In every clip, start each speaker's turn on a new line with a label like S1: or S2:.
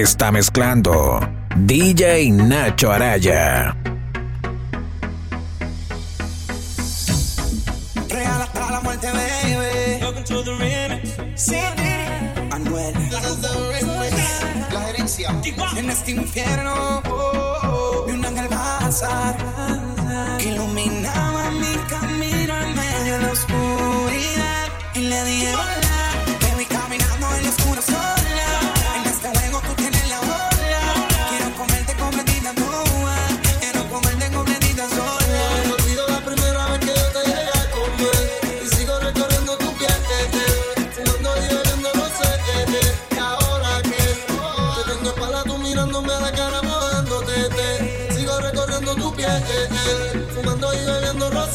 S1: está mezclando DJ Nacho Araya.
S2: Real hasta la muerte, baby. Welcome to the remix. Sí, Anuel. La gerencia. En este infierno vi un ángel pasar que iluminaba mi camino en medio de la oscuridad y le dije hola.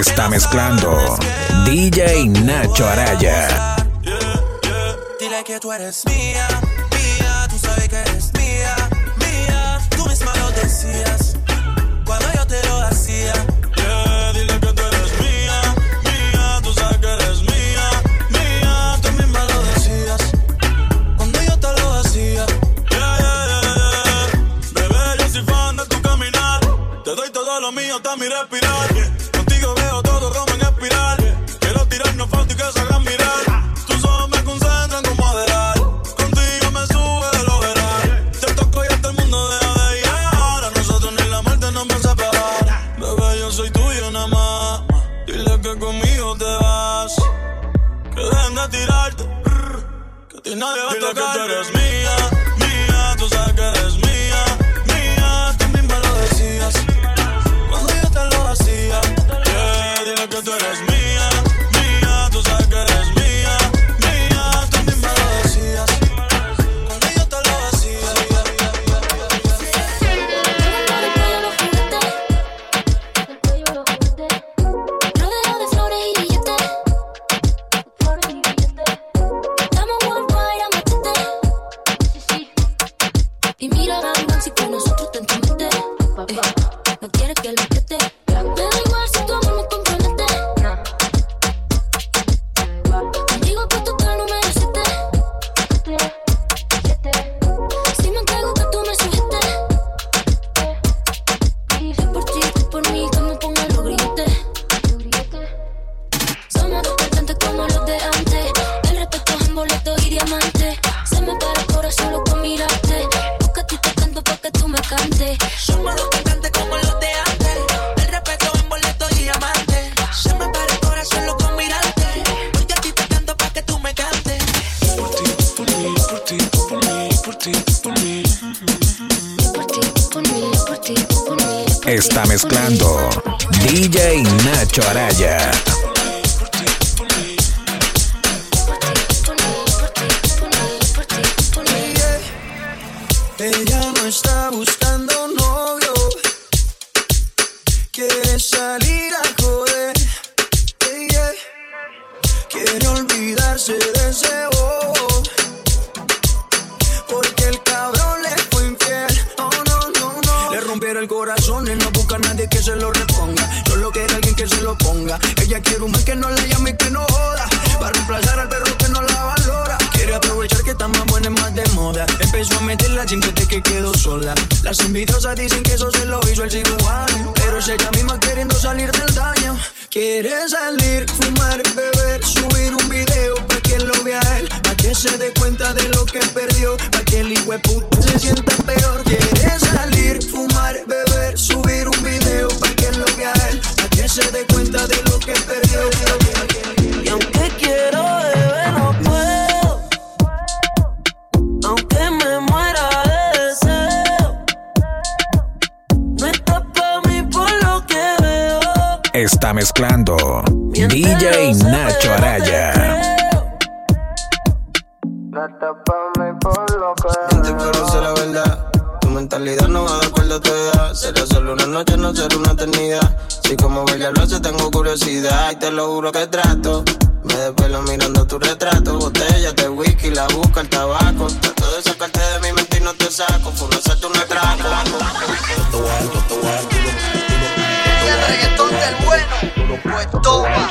S1: está mezclando DJ Nacho Araya.
S2: Dile que tú eres mía. salir a joder. Hey, yeah.
S3: Quiere olvidarse de ese bobo. Porque el cabrón le fue infiel. Oh, no, no, no. Le rompieron el corazón y no busca a nadie que se lo reponga. Solo quiere alguien que se lo ponga. Ella quiere un Empezó a meterla siempre de que quedó sola. Las envidiosas dicen que eso se lo hizo el cirujano. Pero es ella misma queriendo salir del daño. Quiere salir, fumar, beber, subir un video para que lo vea él. Para que se dé cuenta de lo que perdió. Para que el hijo se sienta peor. Quiere salir, fumar, beber, subir
S4: mezclando DJ Nacho Araya.
S3: Pero sé la verdad. Tu mentalidad no va de acuerdo a tu edad. Será solo una noche, no será una eternidad. Si como bailar lo hace, tengo curiosidad. Y te lo juro que trato. Me desvelo mirando tu retrato. Botellas de whisky, la busca, el tabaco. Trato de sacarte de mi mente y no te saco. Fue no hacerte un atraco.
S5: Y el reggaetón del bueno, pues toma.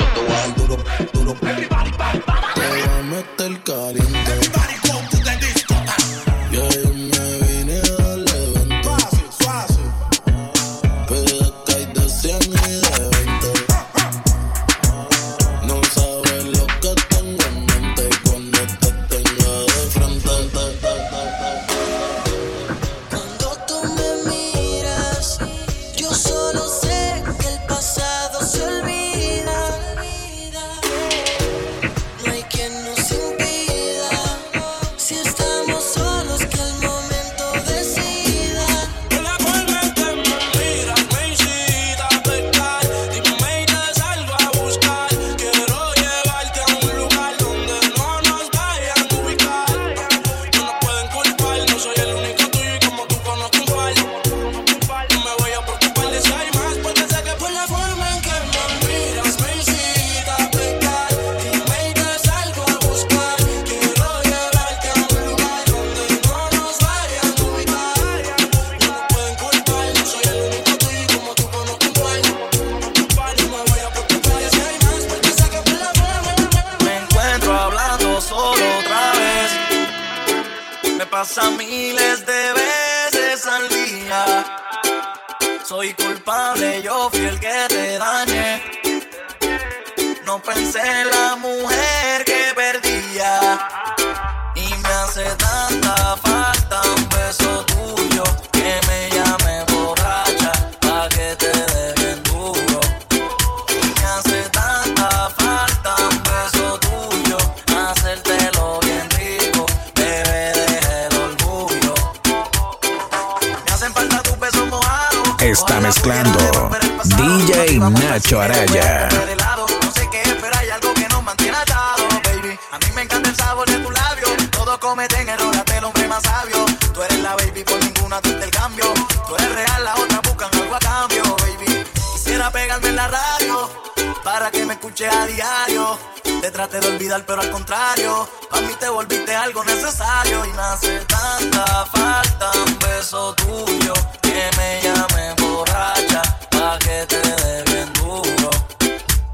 S3: Te
S6: traté de olvidar, pero al contrario, a mí te volviste algo necesario y me hace tanta falta un beso tuyo que me llame borracha pa' que te dé bien duro.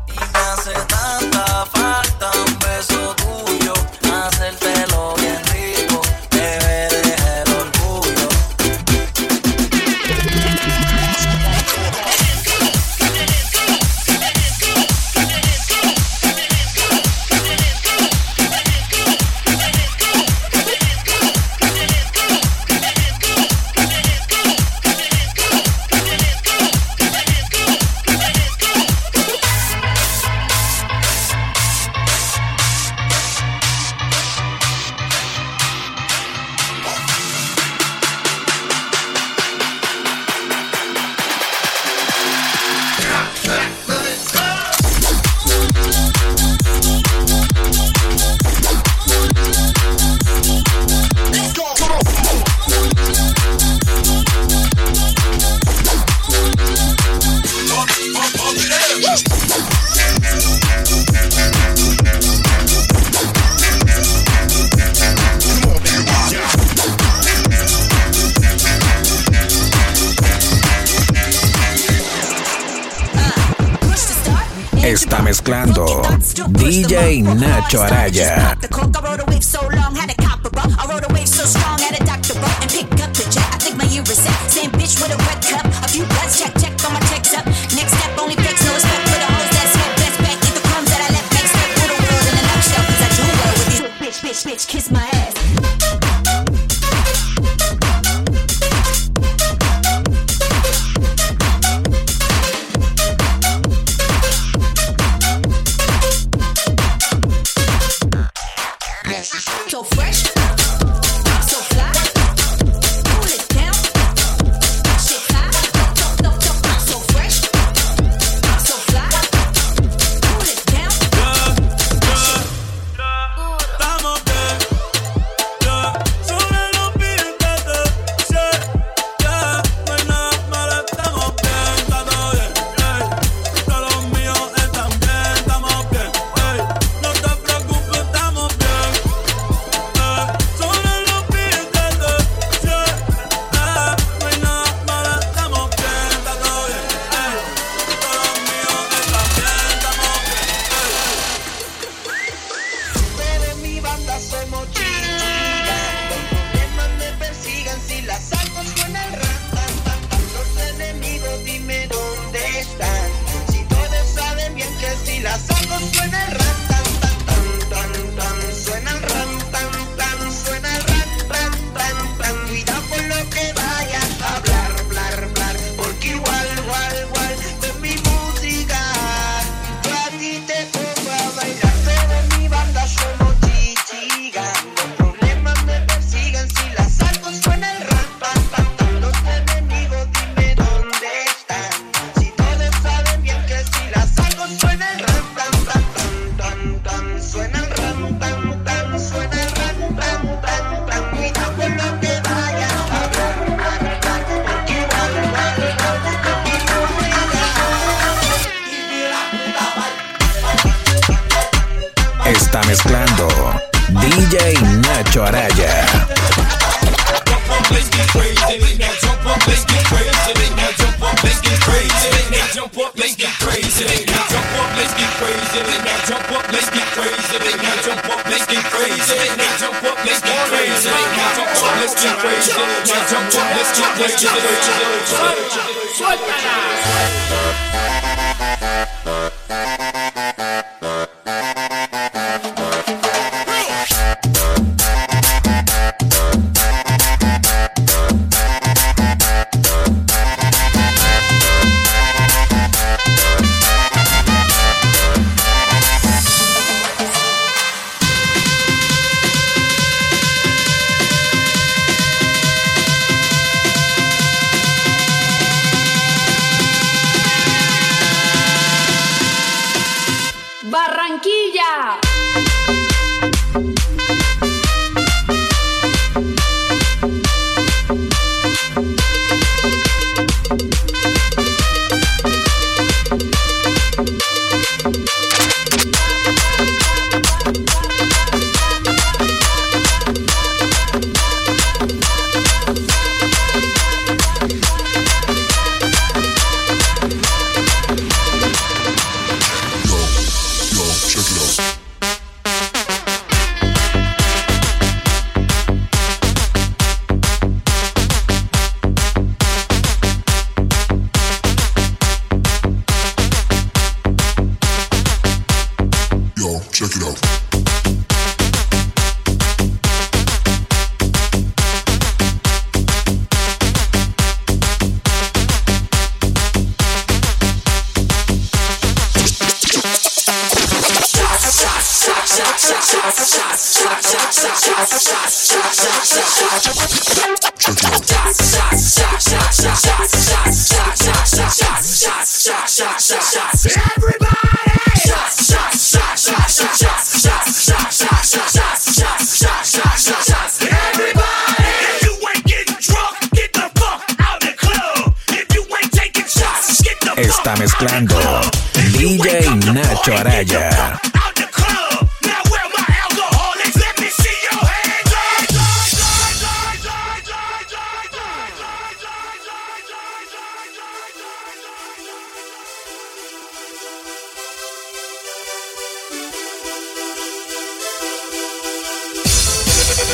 S6: Y me hace tanta falta un beso tuyo,
S4: Está mezclando DJ Nacho Araya.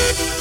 S4: Thank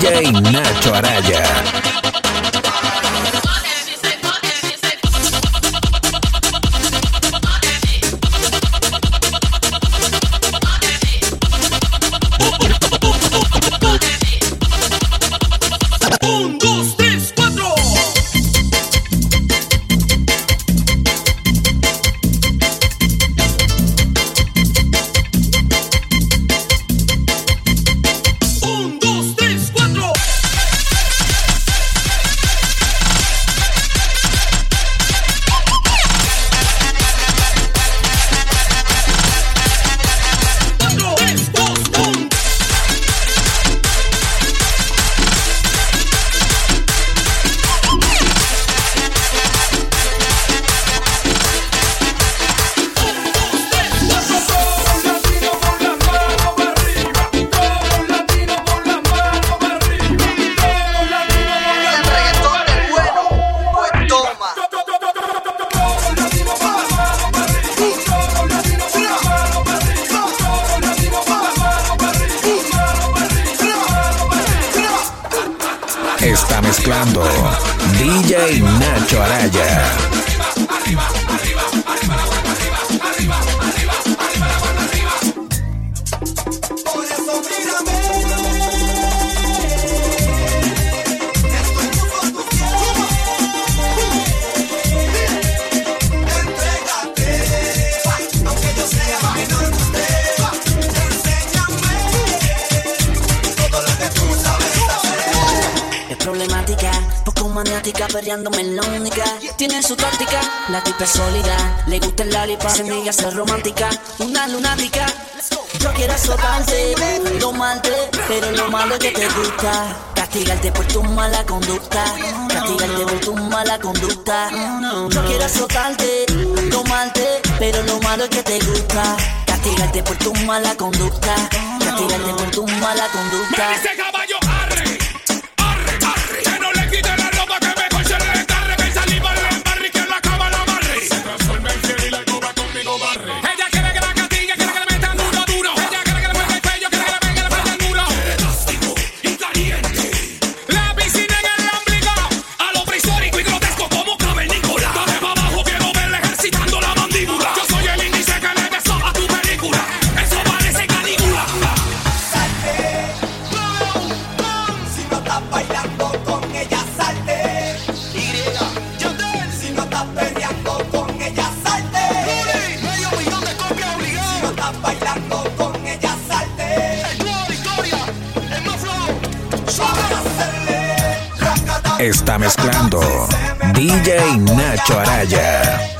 S4: DJ Nacho Araya. mezclando DJ Nacho Araya.
S7: Arriba, arriba, arriba, maniática, perreando melónica. Tiene su táctica, la tipa es sólida. Le gusta el lalipa, semilla ser romántica. Una lunática, yo quiero azotarte, no malte, pero lo malo es que te gusta. Castigarte por tu mala conducta, castigarte por tu mala conducta. Yo quiero azotarte, no malte, pero lo malo es que te gusta. Castigarte por tu mala conducta, castigarte por tu mala conducta.
S4: está mezclando DJ Nacho Araya.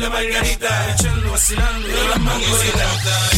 S3: la
S8: margarita, echando, vacilando y las mangueritas.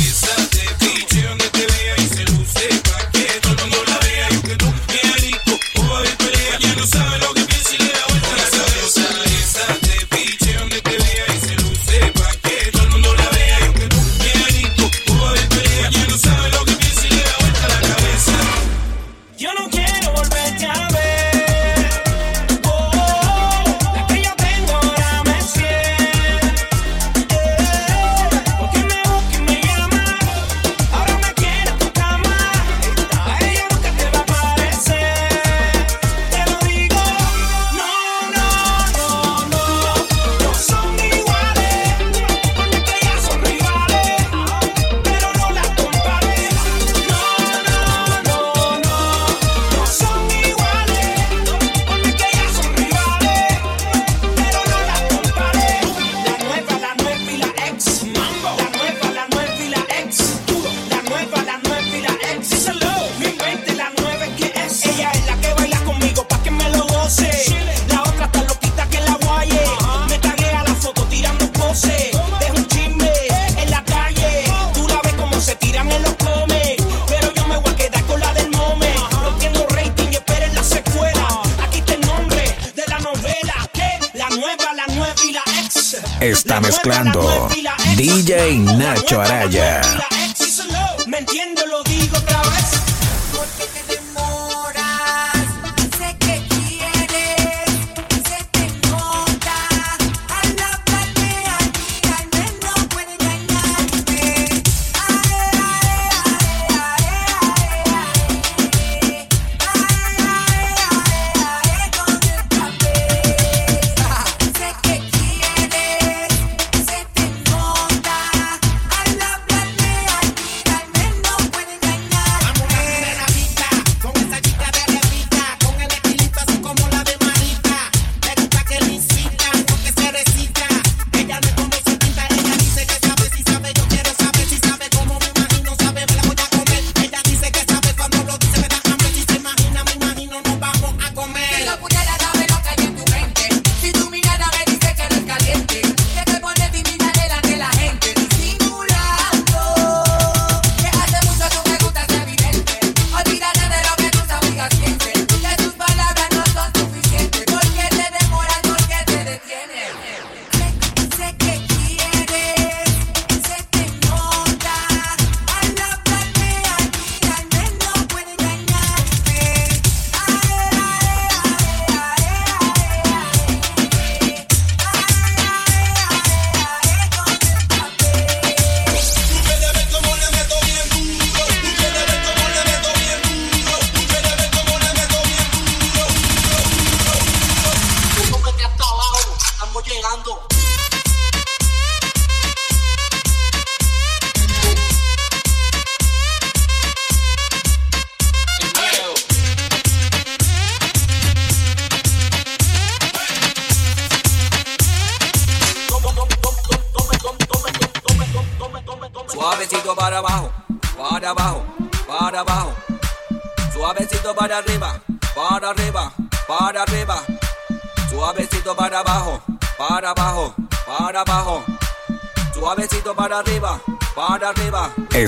S8: tengo lo días.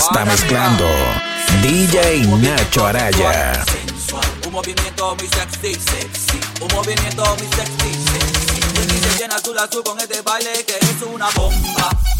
S8: está
S4: mezclando DJ Nacho Araya.
S9: Un movimiento muy sexy, sexy. Un movimiento muy sexy, sexy. Y se llena tú la con este baile que es una bomba.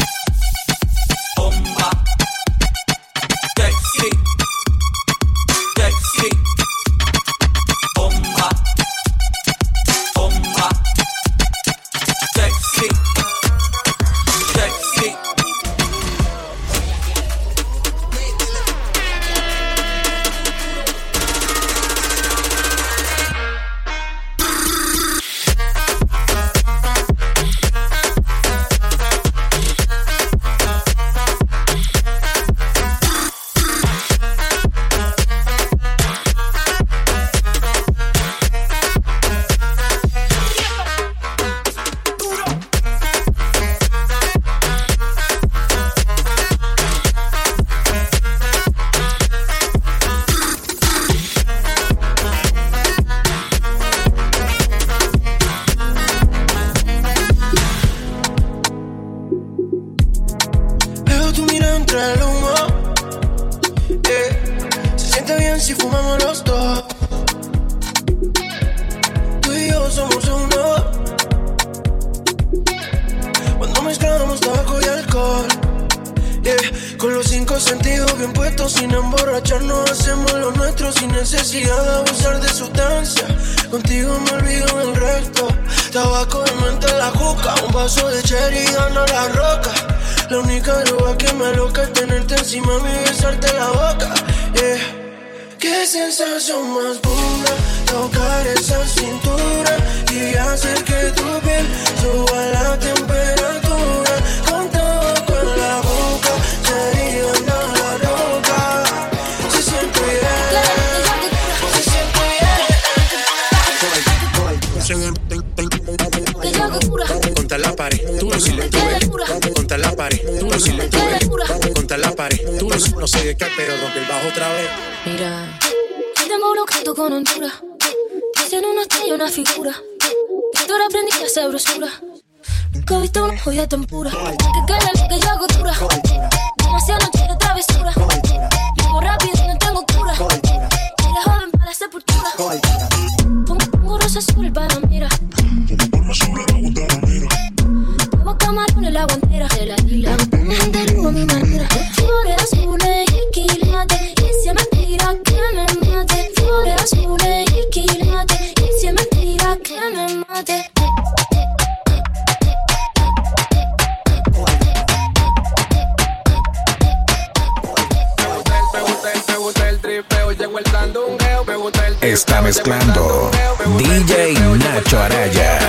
S10: Del resto. Tabaco en mente la juca, un vaso de cherry y gana la roca. La única droga que me aloca es tenerte encima y besarte la boca. Yeah. Qué sensación más pura tocar esa cintura y hacer que tu piel suba la temperatura.
S11: Tú si le tuve. Contra la pared, tú le tuve. Contra la pared, tú no, sé de qué, pero rompe el bajo otra vez.
S12: Mira, un objeto con hontura. Dicen una estrella, una figura. Tú ahora aprendí a hacer brusura. Nunca he visto una joya tan pura. Que cala lo que yo hago dura. Demasiado noche de travesura. Vivo rápido, no tengo cura. Eres joven para la sepultura. Pongo, pongo rosa sobre el panamera. Llevo camarón en la guantera. De la isla, me gente a mi manera. Flores azules y quilates. Y si es mentira que me mate. Flores azules y quilates. Y si es mentira que me mate.
S1: Está mezclando DJ Nacho Araya.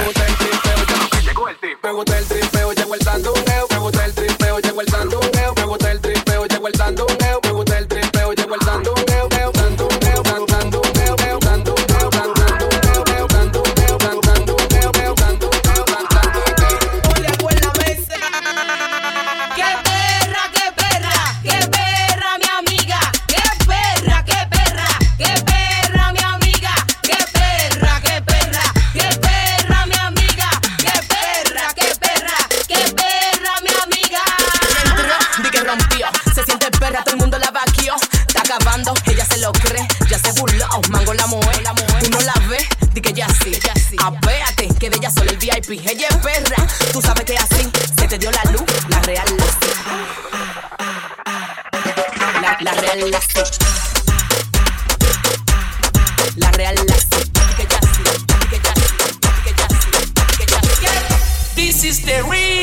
S13: Me gusta el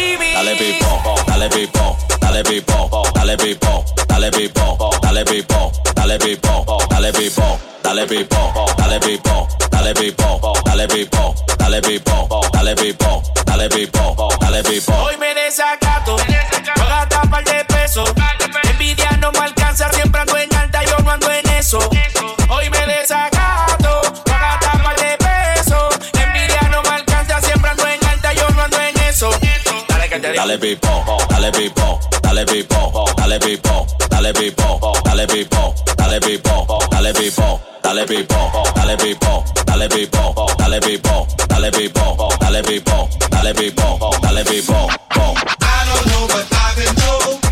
S14: Dale pipo, dale pipo, dale pipo, dale pipo, dale pipo, dale pipo, dale pipo, dale pipo, dale pipo, dale pipo, dale pipo, dale pipo, dale pipo, dale pipo, dale pipo, dale pipo.
S15: Hoy me desacato, voy a gastar par de pesos. Envidia no me alcanza, siempre ando en alta, yo no ando en eso. Hoy me desacato, Dale que te digo.
S14: Dale pipo, dale pipo, dale pipo, dale pipo, dale pipo, dale pipo, dale pipo, dale pipo, dale pipo, dale pipo, dale pipo, dale pipo, dale pipo, dale pipo, dale pipo, dale pipo.
S16: I don't know, but I've been told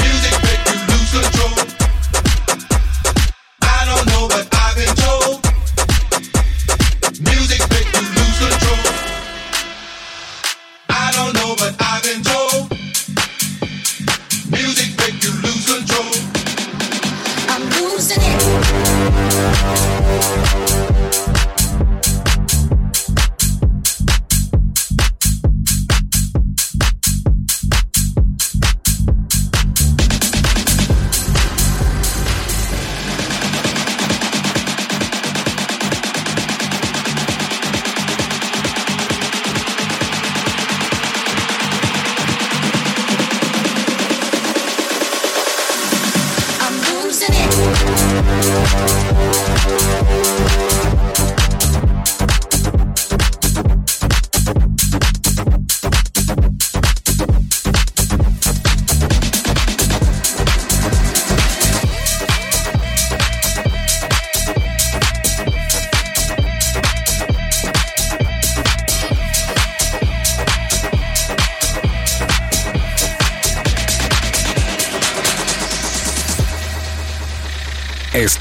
S16: music make you lose control. I don't know, but I've been told music make you lose control. I don't know, but I've been told music make you lose control.
S12: I'm losing it.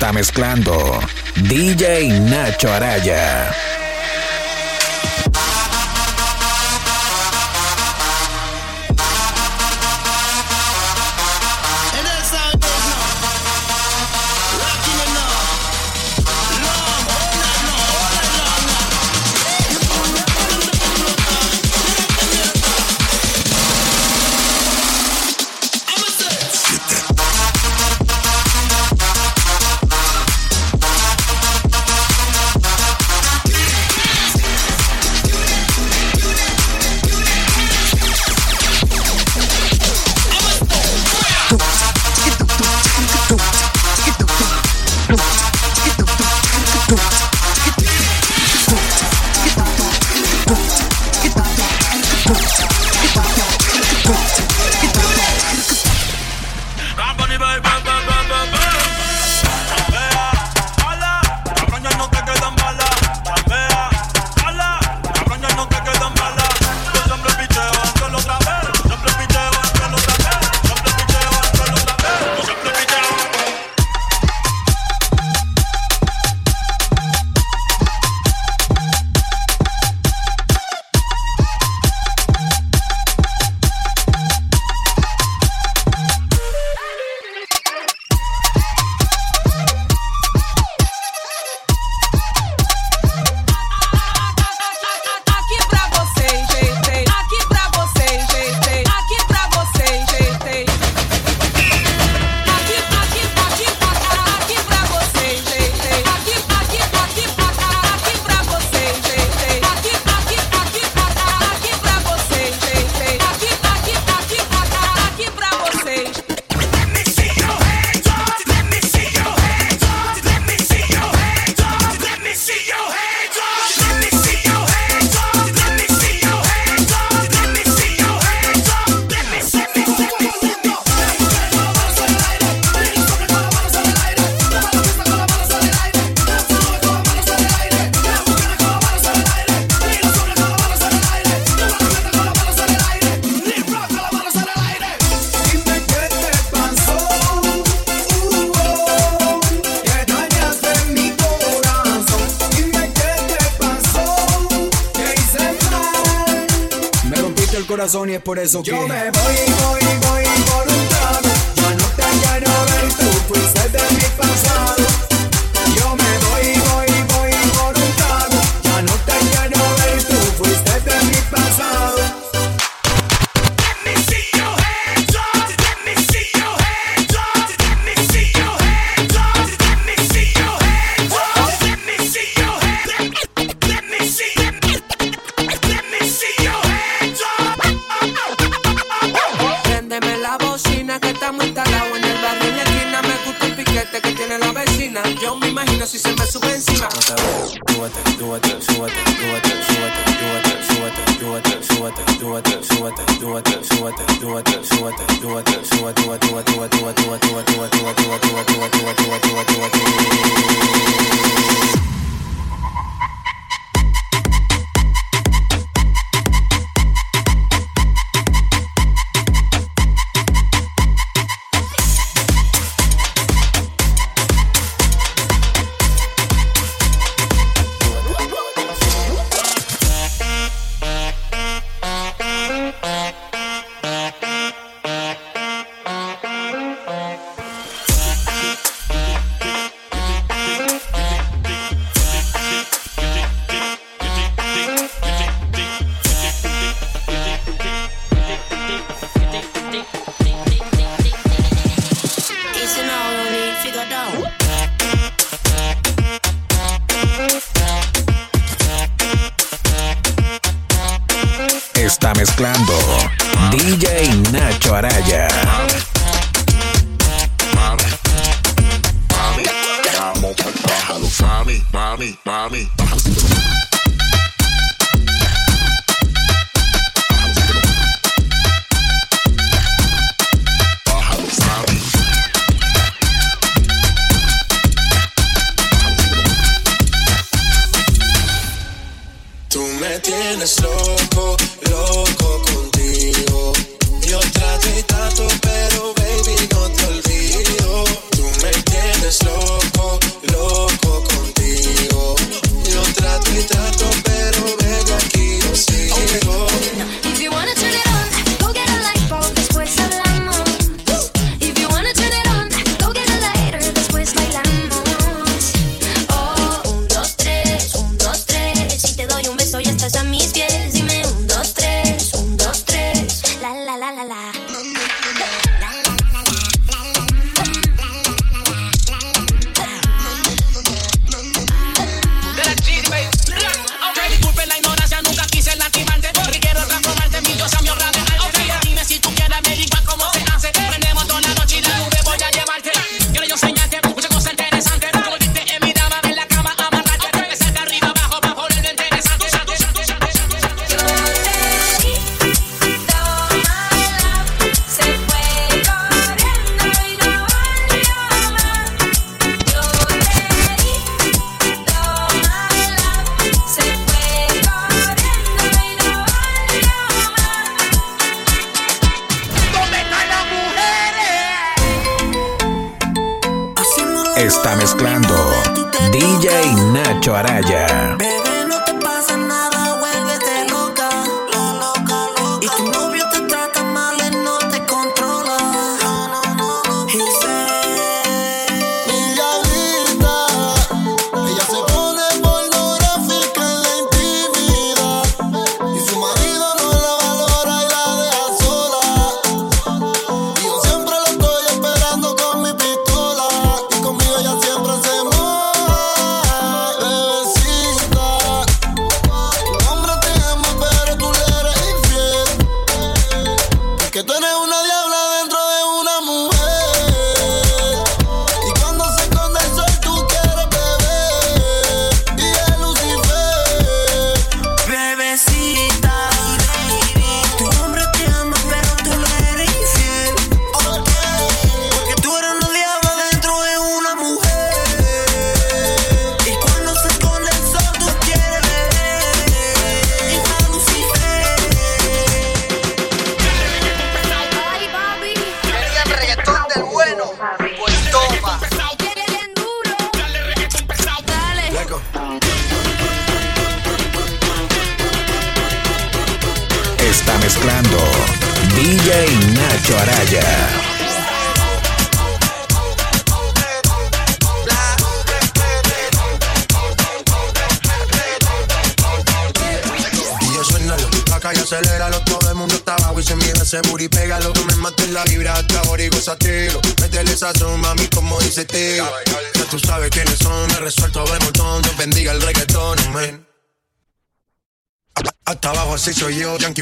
S2: está mezclando DJ Nacho Araya.
S17: resolver.
S18: Yo
S19: man. si se me sube encima.
S20: No súbete, súbete, súbete.
S2: está mezclando DJ Nacho Araya.
S11: Mami, mami, mami,
S21: slow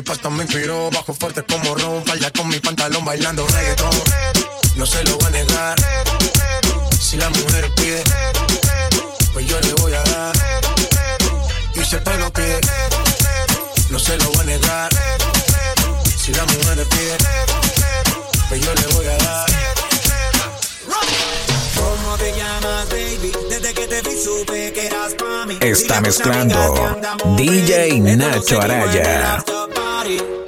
S21: pasta me inspiró. Bajo fuerte como ron, falla con mi pantalón bailando reggaetón. No se lo voy a negar. Si la mujer pide, pues yo le voy a dar. Y si el pelo pide, no se lo voy a negar. Si la mujer pide, pues yo le voy a dar.
S8: ¿Cómo te llamas, baby? Desde que te vi supe que eras para mí.
S4: Está mezclando DJ Nacho Araya.
S8: party.